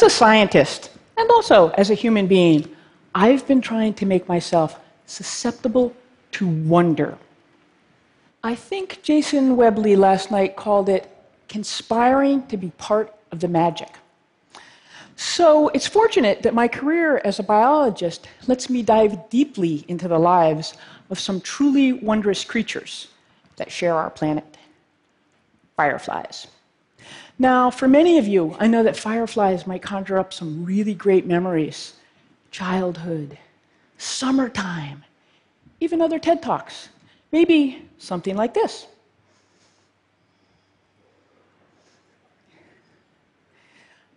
As a scientist, and also as a human being, I've been trying to make myself susceptible to wonder. I think Jason Webley last night called it conspiring to be part of the magic. So it's fortunate that my career as a biologist lets me dive deeply into the lives of some truly wondrous creatures that share our planet fireflies. Now, for many of you, I know that fireflies might conjure up some really great memories childhood, summertime, even other TED Talks. Maybe something like this.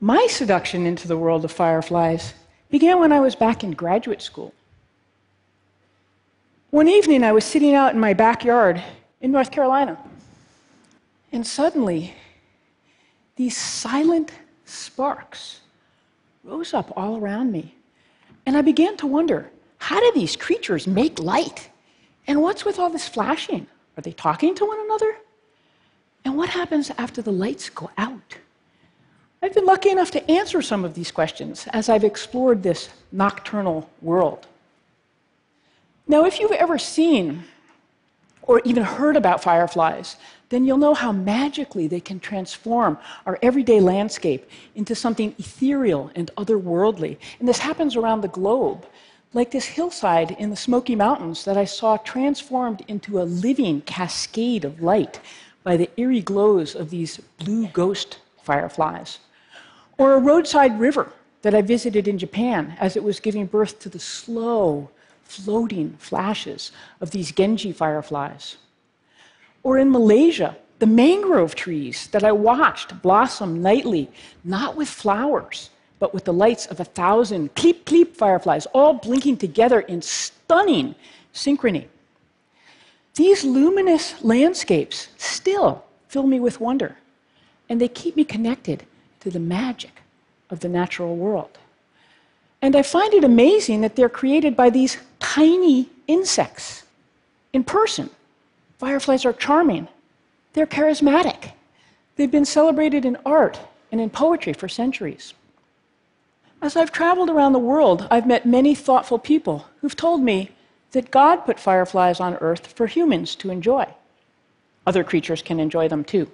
My seduction into the world of fireflies began when I was back in graduate school. One evening, I was sitting out in my backyard in North Carolina, and suddenly, these silent sparks rose up all around me. And I began to wonder how do these creatures make light? And what's with all this flashing? Are they talking to one another? And what happens after the lights go out? I've been lucky enough to answer some of these questions as I've explored this nocturnal world. Now, if you've ever seen or even heard about fireflies, then you'll know how magically they can transform our everyday landscape into something ethereal and otherworldly. And this happens around the globe, like this hillside in the Smoky Mountains that I saw transformed into a living cascade of light by the eerie glows of these blue ghost fireflies. Or a roadside river that I visited in Japan as it was giving birth to the slow, floating flashes of these Genji fireflies. Or in Malaysia, the mangrove trees that I watched blossom nightly, not with flowers, but with the lights of a thousand kelip-kelip fireflies, all blinking together in stunning synchrony. These luminous landscapes still fill me with wonder, and they keep me connected to the magic of the natural world. And I find it amazing that they're created by these tiny insects in person. Fireflies are charming, they're charismatic, they've been celebrated in art and in poetry for centuries. As I've traveled around the world, I've met many thoughtful people who've told me that God put fireflies on earth for humans to enjoy. Other creatures can enjoy them too.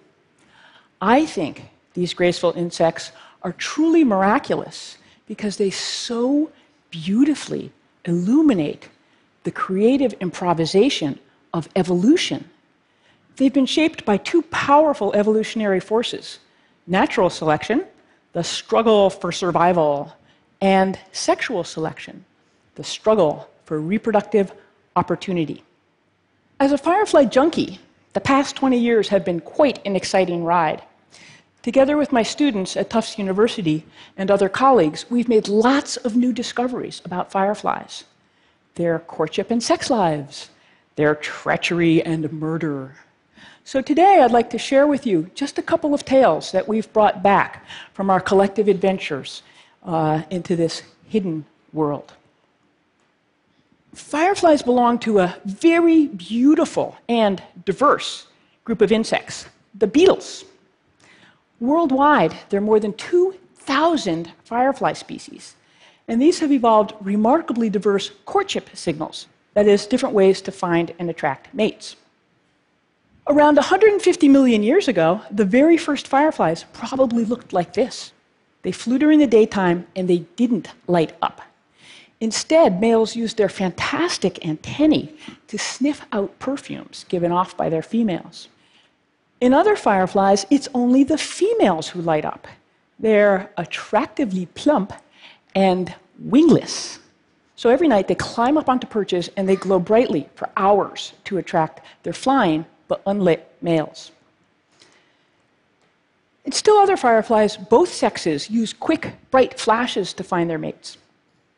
I think these graceful insects are truly miraculous because they so beautifully illuminate the creative improvisation of evolution. They've been shaped by two powerful evolutionary forces natural selection, the struggle for survival, and sexual selection, the struggle for reproductive opportunity. As a firefly junkie, the past 20 years have been quite an exciting ride. Together with my students at Tufts University and other colleagues, we've made lots of new discoveries about fireflies their courtship and sex lives, their treachery and murder. So today I'd like to share with you just a couple of tales that we've brought back from our collective adventures uh, into this hidden world. Fireflies belong to a very beautiful and diverse group of insects, the beetles. Worldwide, there are more than 2,000 firefly species, and these have evolved remarkably diverse courtship signals that is, different ways to find and attract mates. Around 150 million years ago, the very first fireflies probably looked like this. They flew during the daytime and they didn't light up. Instead, males used their fantastic antennae to sniff out perfumes given off by their females. In other fireflies, it's only the females who light up. They're attractively plump and wingless. So every night they climb up onto perches and they glow brightly for hours to attract their flying but unlit males. And still other fireflies, both sexes use quick, bright flashes to find their mates.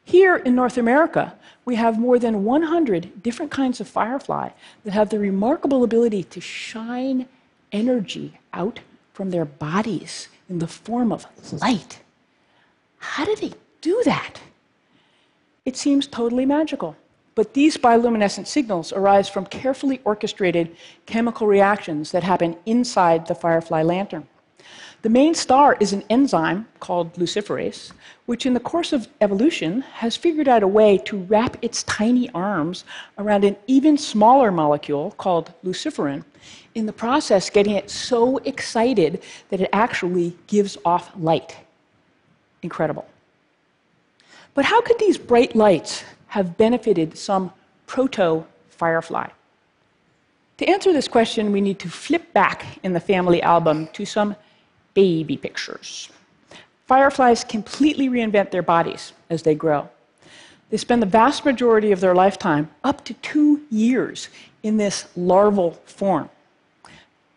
Here in North America, we have more than 100 different kinds of firefly that have the remarkable ability to shine energy out from their bodies in the form of light. How do they do that? It seems totally magical. But these bioluminescent signals arise from carefully orchestrated chemical reactions that happen inside the firefly lantern. The main star is an enzyme called luciferase, which in the course of evolution has figured out a way to wrap its tiny arms around an even smaller molecule called luciferin, in the process, getting it so excited that it actually gives off light. Incredible. But how could these bright lights have benefited some proto firefly? To answer this question, we need to flip back in the family album to some baby pictures. Fireflies completely reinvent their bodies as they grow. They spend the vast majority of their lifetime, up to two years, in this larval form.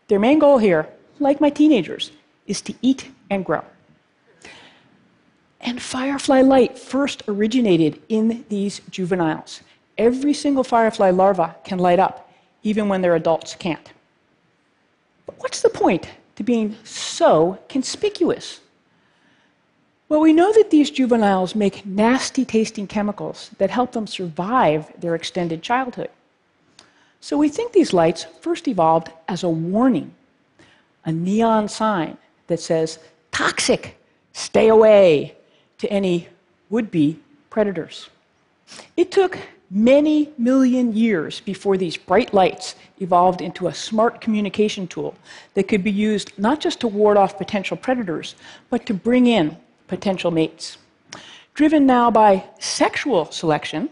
Their main goal here, like my teenagers, is to eat and grow. And firefly light first originated in these juveniles. Every single firefly larva can light up, even when their adults can't. But what's the point to being so conspicuous? Well, we know that these juveniles make nasty tasting chemicals that help them survive their extended childhood. So we think these lights first evolved as a warning, a neon sign that says, toxic, stay away, to any would be predators. It took many million years before these bright lights evolved into a smart communication tool that could be used not just to ward off potential predators, but to bring in potential mates. Driven now by sexual selection,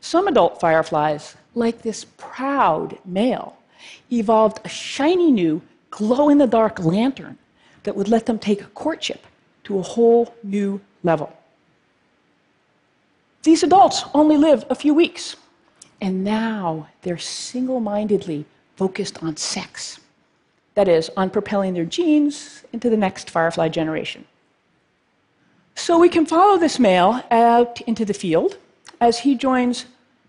some adult fireflies, like this proud male, evolved a shiny new glow in the dark lantern that would let them take courtship to a whole new level. These adults only live a few weeks, and now they're single mindedly focused on sex. That is, on propelling their genes into the next firefly generation. So we can follow this male out into the field as he joins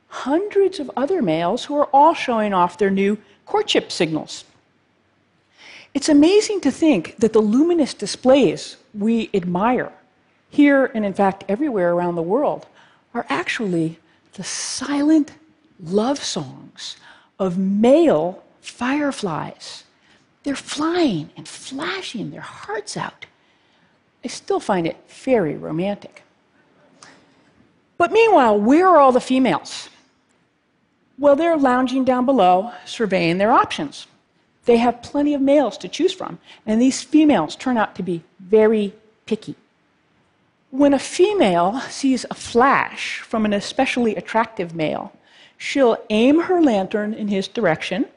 hundreds of other males who are all showing off their new courtship signals. It's amazing to think that the luminous displays we admire, here and in fact everywhere around the world, are actually the silent love songs of male fireflies. They're flying and flashing their hearts out. I still find it very romantic. But meanwhile, where are all the females? Well, they're lounging down below, surveying their options. They have plenty of males to choose from, and these females turn out to be very picky. When a female sees a flash from an especially attractive male, she'll aim her lantern in his direction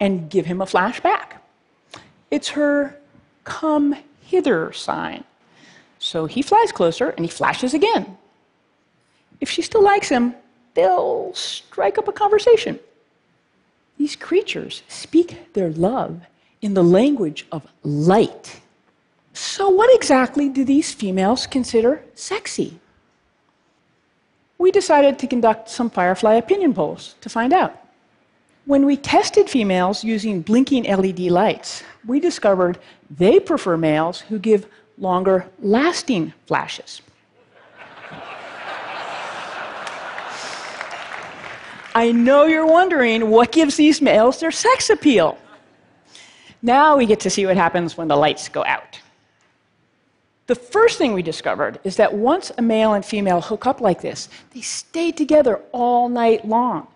and give him a flash back. It's her come hither sign. So he flies closer and he flashes again. If she still likes him, they'll strike up a conversation. These creatures speak their love in the language of light. So, what exactly do these females consider sexy? We decided to conduct some Firefly opinion polls to find out. When we tested females using blinking LED lights, we discovered they prefer males who give longer lasting flashes. I know you're wondering what gives these males their sex appeal. Now we get to see what happens when the lights go out. The first thing we discovered is that once a male and female hook up like this, they stay together all night long.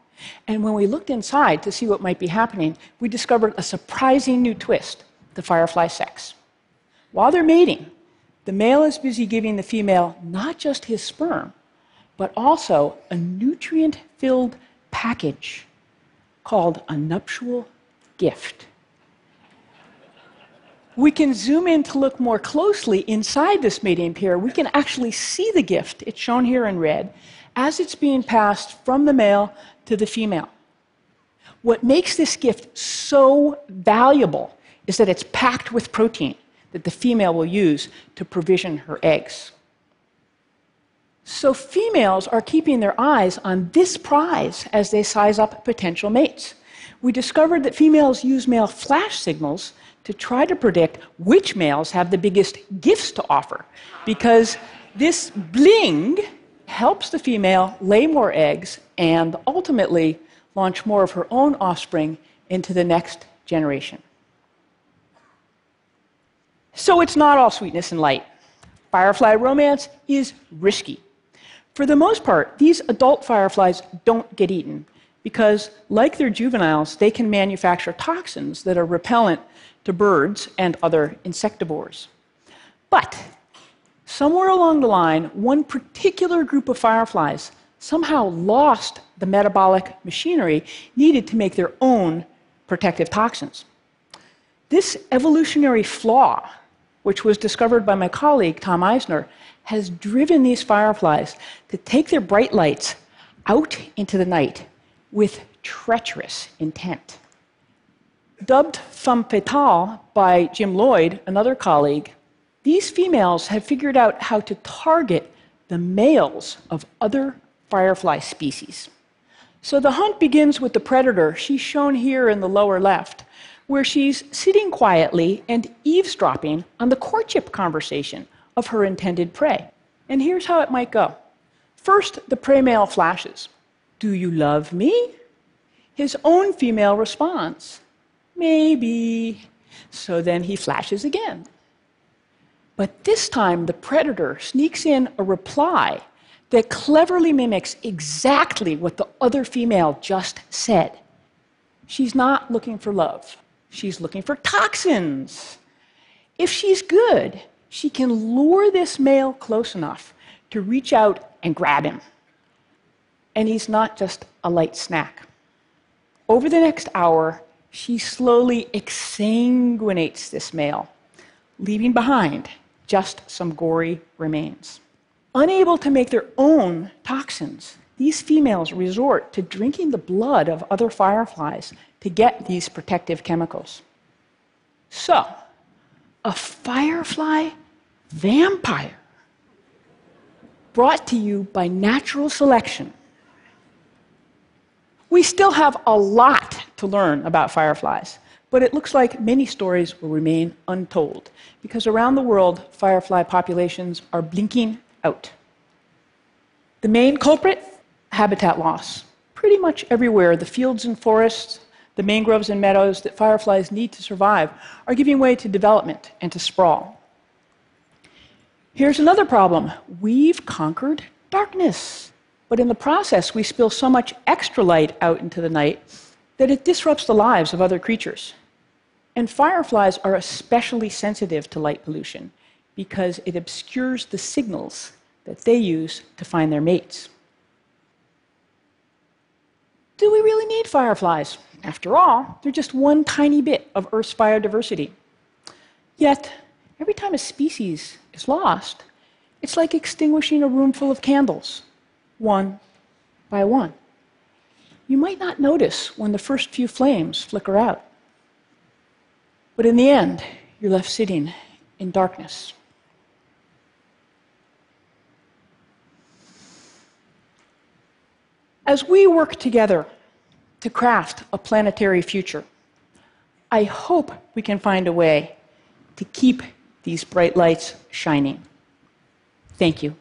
And when we looked inside to see what might be happening, we discovered a surprising new twist the firefly sex. While they're mating, the male is busy giving the female not just his sperm, but also a nutrient filled package called a nuptial gift we can zoom in to look more closely inside this mating pair. We can actually see the gift, it's shown here in red, as it's being passed from the male to the female. What makes this gift so valuable is that it's packed with protein that the female will use to provision her eggs. So, females are keeping their eyes on this prize as they size up potential mates. We discovered that females use male flash signals to try to predict which males have the biggest gifts to offer. Because this bling helps the female lay more eggs and ultimately launch more of her own offspring into the next generation. So it's not all sweetness and light. Firefly romance is risky. For the most part, these adult fireflies don't get eaten because, like their juveniles, they can manufacture toxins that are repellent to birds and other insectivores. But somewhere along the line, one particular group of fireflies somehow lost the metabolic machinery needed to make their own protective toxins. This evolutionary flaw, which was discovered by my colleague Tom Eisner, has driven these fireflies to take their bright lights out into the night with treacherous intent. Dubbed femme fatale by Jim Lloyd, another colleague, these females have figured out how to target the males of other firefly species. So the hunt begins with the predator. She's shown here in the lower left, where she's sitting quietly and eavesdropping on the courtship conversation of her intended prey. And here's how it might go First, the prey male flashes Do you love me? His own female response, Maybe. So then he flashes again. But this time, the predator sneaks in a reply that cleverly mimics exactly what the other female just said. She's not looking for love, she's looking for toxins. If she's good, she can lure this male close enough to reach out and grab him. And he's not just a light snack. Over the next hour, she slowly exsanguinates this male, leaving behind just some gory remains. Unable to make their own toxins, these females resort to drinking the blood of other fireflies to get these protective chemicals. So, a firefly vampire brought to you by natural selection. We still have a lot to learn about fireflies, but it looks like many stories will remain untold because around the world, firefly populations are blinking out. The main culprit habitat loss. Pretty much everywhere, the fields and forests, the mangroves and meadows that fireflies need to survive are giving way to development and to sprawl. Here's another problem we've conquered darkness. But in the process, we spill so much extra light out into the night that it disrupts the lives of other creatures. And fireflies are especially sensitive to light pollution because it obscures the signals that they use to find their mates. Do we really need fireflies? After all, they're just one tiny bit of Earth's biodiversity. Yet, every time a species is lost, it's like extinguishing a room full of candles, one by one. You might not notice when the first few flames flicker out. But in the end, you're left sitting in darkness. As we work together to craft a planetary future, I hope we can find a way to keep these bright lights shining. Thank you.